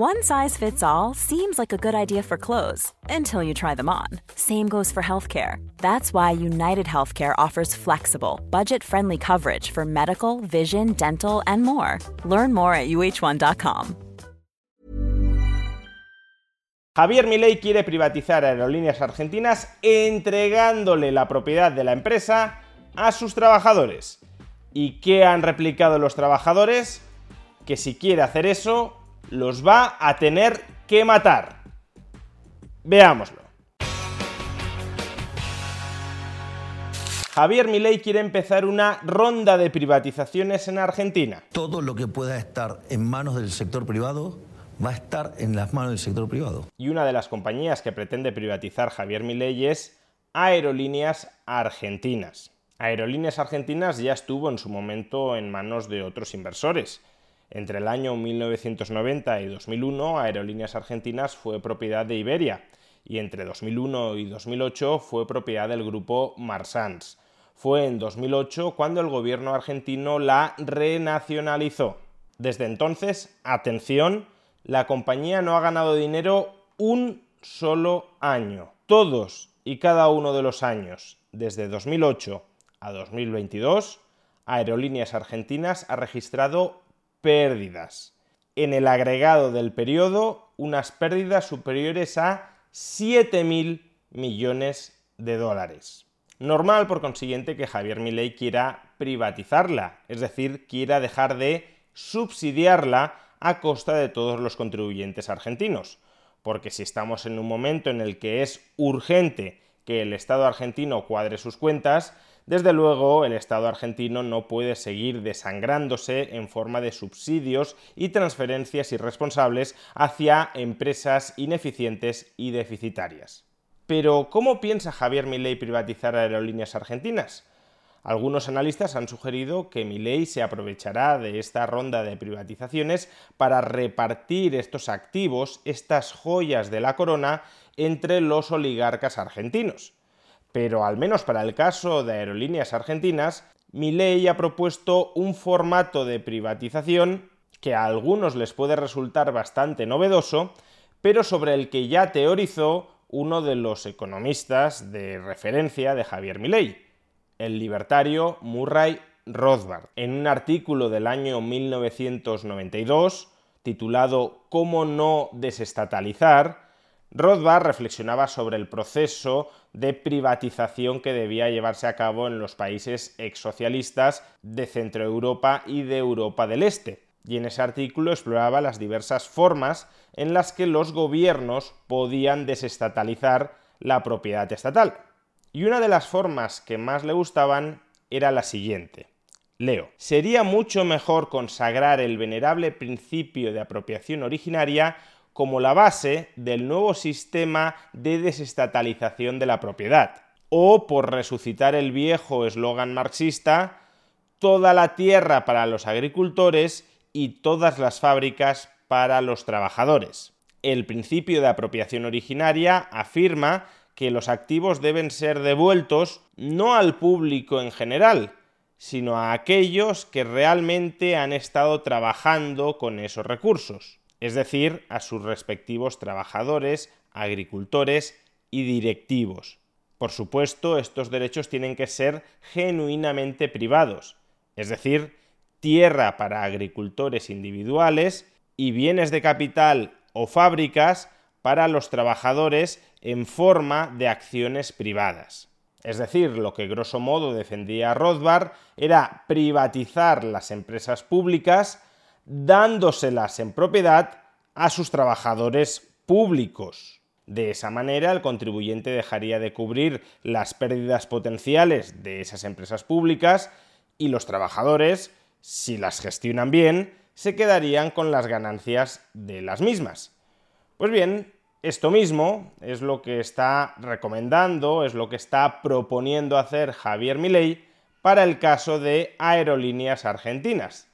One size fits all seems like a good idea for clothes until you try them on. Same goes for healthcare. That's why United Healthcare offers flexible, budget friendly coverage for medical, vision, dental, and more. Learn more at uh1.com. Javier Milei quiere privatizar aerolíneas argentinas entregándole la propiedad de la empresa a sus trabajadores. ¿Y qué han replicado los trabajadores? Que si quiere hacer eso, los va a tener que matar. Veámoslo. Javier Milei quiere empezar una ronda de privatizaciones en Argentina. Todo lo que pueda estar en manos del sector privado va a estar en las manos del sector privado. Y una de las compañías que pretende privatizar Javier Milei es Aerolíneas Argentinas. Aerolíneas Argentinas ya estuvo en su momento en manos de otros inversores. Entre el año 1990 y 2001, Aerolíneas Argentinas fue propiedad de Iberia y entre 2001 y 2008 fue propiedad del grupo Marsans. Fue en 2008 cuando el gobierno argentino la renacionalizó. Desde entonces, atención, la compañía no ha ganado dinero un solo año. Todos y cada uno de los años, desde 2008 a 2022, Aerolíneas Argentinas ha registrado pérdidas. En el agregado del periodo, unas pérdidas superiores a 7.000 millones de dólares. Normal, por consiguiente, que Javier Milei quiera privatizarla, es decir, quiera dejar de subsidiarla a costa de todos los contribuyentes argentinos. Porque si estamos en un momento en el que es urgente que el Estado argentino cuadre sus cuentas, desde luego, el Estado argentino no puede seguir desangrándose en forma de subsidios y transferencias irresponsables hacia empresas ineficientes y deficitarias. Pero, ¿cómo piensa Javier Milei privatizar aerolíneas argentinas? Algunos analistas han sugerido que Milei se aprovechará de esta ronda de privatizaciones para repartir estos activos, estas joyas de la corona, entre los oligarcas argentinos. Pero al menos para el caso de aerolíneas argentinas, Milei ha propuesto un formato de privatización que a algunos les puede resultar bastante novedoso, pero sobre el que ya teorizó uno de los economistas de referencia de Javier Milei, el libertario Murray Rothbard. En un artículo del año 1992, titulado ¿Cómo no desestatalizar?, Rothbard reflexionaba sobre el proceso de privatización que debía llevarse a cabo en los países exsocialistas de Centroeuropa y de Europa del Este, y en ese artículo exploraba las diversas formas en las que los gobiernos podían desestatalizar la propiedad estatal. Y una de las formas que más le gustaban era la siguiente. Leo, sería mucho mejor consagrar el venerable principio de apropiación originaria como la base del nuevo sistema de desestatalización de la propiedad. O, por resucitar el viejo eslogan marxista, toda la tierra para los agricultores y todas las fábricas para los trabajadores. El principio de apropiación originaria afirma que los activos deben ser devueltos no al público en general, sino a aquellos que realmente han estado trabajando con esos recursos es decir, a sus respectivos trabajadores, agricultores y directivos. Por supuesto, estos derechos tienen que ser genuinamente privados, es decir, tierra para agricultores individuales y bienes de capital o fábricas para los trabajadores en forma de acciones privadas. Es decir, lo que grosso modo defendía Rothbard era privatizar las empresas públicas dándoselas en propiedad a sus trabajadores públicos. De esa manera, el contribuyente dejaría de cubrir las pérdidas potenciales de esas empresas públicas y los trabajadores, si las gestionan bien, se quedarían con las ganancias de las mismas. Pues bien, esto mismo es lo que está recomendando, es lo que está proponiendo hacer Javier Milei para el caso de aerolíneas argentinas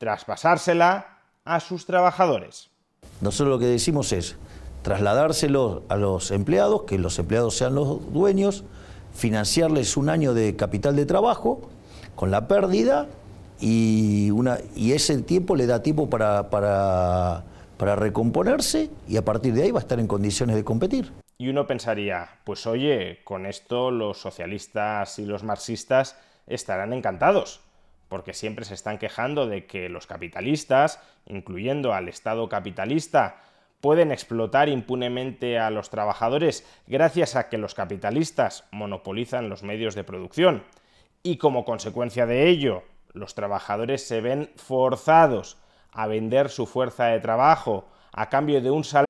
traspasársela a sus trabajadores. Nosotros lo que decimos es trasladárselo a los empleados, que los empleados sean los dueños, financiarles un año de capital de trabajo con la pérdida y, una, y ese tiempo le da tiempo para, para, para recomponerse y a partir de ahí va a estar en condiciones de competir. Y uno pensaría, pues oye, con esto los socialistas y los marxistas estarán encantados, porque siempre se están quejando de que los capitalistas, incluyendo al Estado capitalista, pueden explotar impunemente a los trabajadores gracias a que los capitalistas monopolizan los medios de producción. Y como consecuencia de ello, los trabajadores se ven forzados a vender su fuerza de trabajo a cambio de un salario.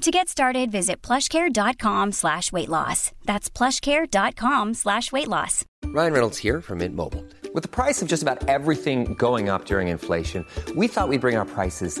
To get started, visit plushcare.com slash weight loss. That's plushcare.com slash weight loss. Ryan Reynolds here from Mint Mobile. With the price of just about everything going up during inflation, we thought we'd bring our prices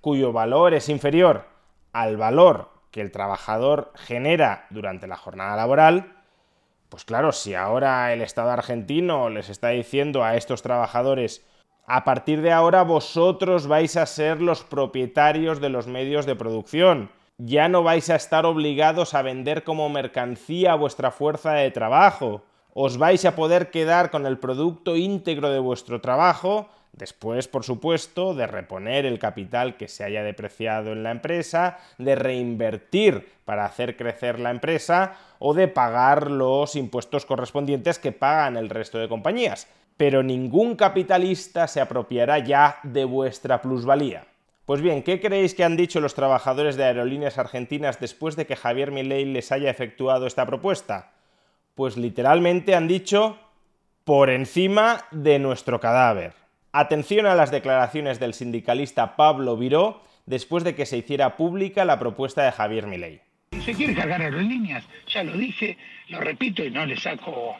Cuyo valor es inferior al valor que el trabajador genera durante la jornada laboral, pues claro, si ahora el Estado argentino les está diciendo a estos trabajadores a partir de ahora vosotros vais a ser los propietarios de los medios de producción. Ya no vais a estar obligados a vender como mercancía vuestra fuerza de trabajo. Os vais a poder quedar con el producto íntegro de vuestro trabajo, después, por supuesto, de reponer el capital que se haya depreciado en la empresa, de reinvertir para hacer crecer la empresa o de pagar los impuestos correspondientes que pagan el resto de compañías pero ningún capitalista se apropiará ya de vuestra plusvalía. Pues bien, ¿qué creéis que han dicho los trabajadores de aerolíneas argentinas después de que Javier Milei les haya efectuado esta propuesta? Pues literalmente han dicho por encima de nuestro cadáver. Atención a las declaraciones del sindicalista Pablo Viró después de que se hiciera pública la propuesta de Javier Milei. Se quiere cargar aerolíneas, ya lo dije, lo repito y no le saco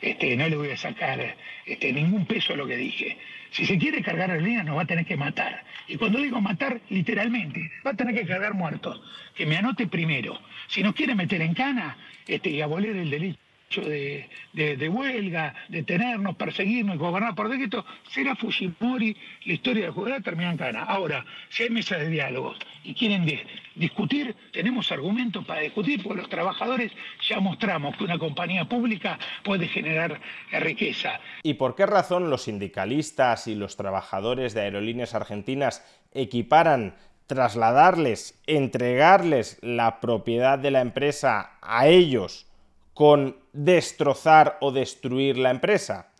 este, no le voy a sacar este, ningún peso a lo que dije. Si se quiere cargar a líneas nos va a tener que matar. Y cuando digo matar, literalmente, va a tener que cargar muertos. Que me anote primero. Si nos quiere meter en cana este, y abolir el delito de, de, huelga, de tenernos, perseguirnos y gobernar por decreto, será Fujimori, la historia de jugar termina en cana. Ahora, si hay mesa de diálogos y quieren discutir, tenemos argumentos para discutir, porque los trabajadores ya mostramos que una compañía pública puede generar riqueza. ¿Y por qué razón los sindicalistas y los trabajadores de aerolíneas argentinas equiparan trasladarles, entregarles la propiedad de la empresa a ellos con destrozar o destruir la empresa?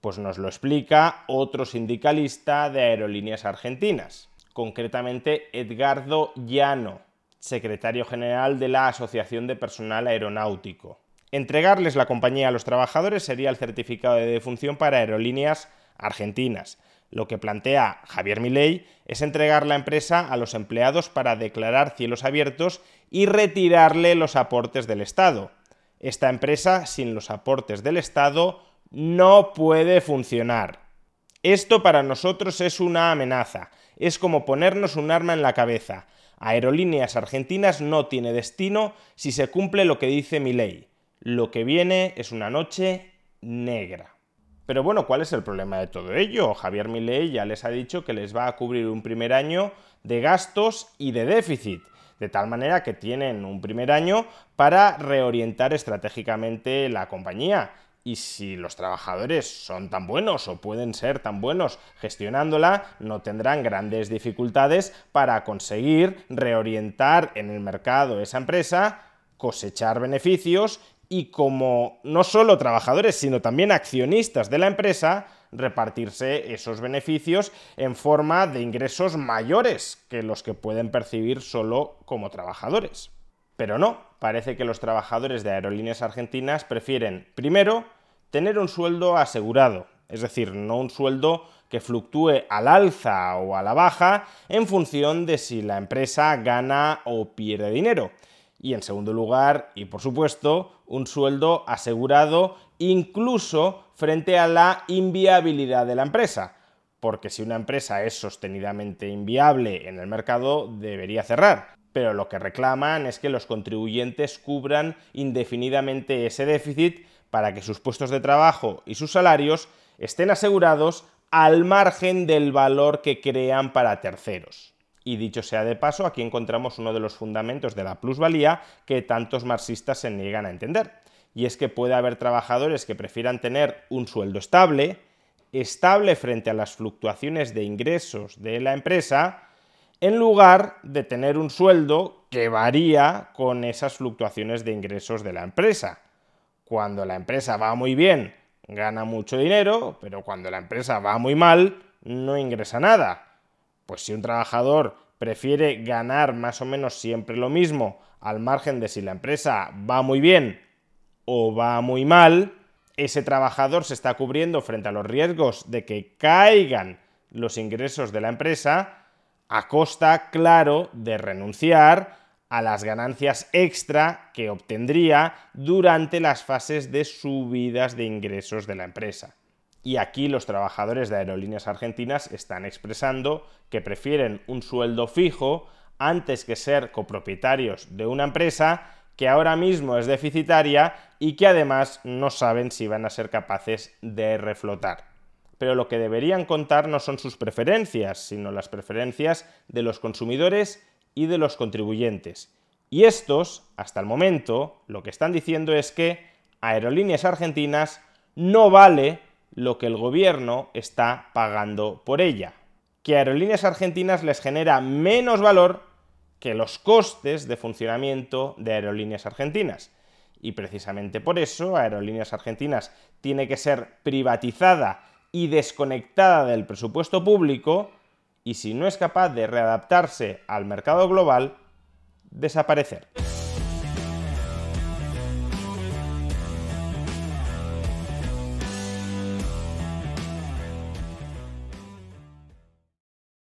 Pues nos lo explica otro sindicalista de aerolíneas argentinas, concretamente Edgardo Llano, secretario general de la Asociación de Personal Aeronáutico. Entregarles la compañía a los trabajadores sería el certificado de defunción para aerolíneas argentinas. Lo que plantea Javier Milei es entregar la empresa a los empleados para declarar cielos abiertos y retirarle los aportes del Estado. Esta empresa, sin los aportes del Estado, no puede funcionar. Esto para nosotros es una amenaza, es como ponernos un arma en la cabeza. Aerolíneas Argentinas no tiene destino si se cumple lo que dice mi ley. Lo que viene es una noche negra. Pero bueno, ¿cuál es el problema de todo ello? Javier Milei ya les ha dicho que les va a cubrir un primer año de gastos y de déficit de tal manera que tienen un primer año para reorientar estratégicamente la compañía. Y si los trabajadores son tan buenos o pueden ser tan buenos gestionándola, no tendrán grandes dificultades para conseguir reorientar en el mercado esa empresa, cosechar beneficios y como no solo trabajadores, sino también accionistas de la empresa, repartirse esos beneficios en forma de ingresos mayores que los que pueden percibir solo como trabajadores. Pero no, parece que los trabajadores de aerolíneas argentinas prefieren, primero, tener un sueldo asegurado, es decir, no un sueldo que fluctúe al alza o a la baja en función de si la empresa gana o pierde dinero. Y en segundo lugar, y por supuesto, un sueldo asegurado incluso frente a la inviabilidad de la empresa. Porque si una empresa es sostenidamente inviable en el mercado, debería cerrar. Pero lo que reclaman es que los contribuyentes cubran indefinidamente ese déficit para que sus puestos de trabajo y sus salarios estén asegurados al margen del valor que crean para terceros. Y dicho sea de paso, aquí encontramos uno de los fundamentos de la plusvalía que tantos marxistas se niegan a entender. Y es que puede haber trabajadores que prefieran tener un sueldo estable, estable frente a las fluctuaciones de ingresos de la empresa, en lugar de tener un sueldo que varía con esas fluctuaciones de ingresos de la empresa. Cuando la empresa va muy bien, gana mucho dinero, pero cuando la empresa va muy mal, no ingresa nada. Pues si un trabajador prefiere ganar más o menos siempre lo mismo, al margen de si la empresa va muy bien o va muy mal, ese trabajador se está cubriendo frente a los riesgos de que caigan los ingresos de la empresa a costa, claro, de renunciar a las ganancias extra que obtendría durante las fases de subidas de ingresos de la empresa. Y aquí los trabajadores de aerolíneas argentinas están expresando que prefieren un sueldo fijo antes que ser copropietarios de una empresa que ahora mismo es deficitaria y que además no saben si van a ser capaces de reflotar. Pero lo que deberían contar no son sus preferencias, sino las preferencias de los consumidores y de los contribuyentes. Y estos, hasta el momento, lo que están diciendo es que Aerolíneas Argentinas no vale lo que el gobierno está pagando por ella. Que Aerolíneas Argentinas les genera menos valor que los costes de funcionamiento de Aerolíneas Argentinas. Y precisamente por eso Aerolíneas Argentinas tiene que ser privatizada y desconectada del presupuesto público y si no es capaz de readaptarse al mercado global, desaparecer.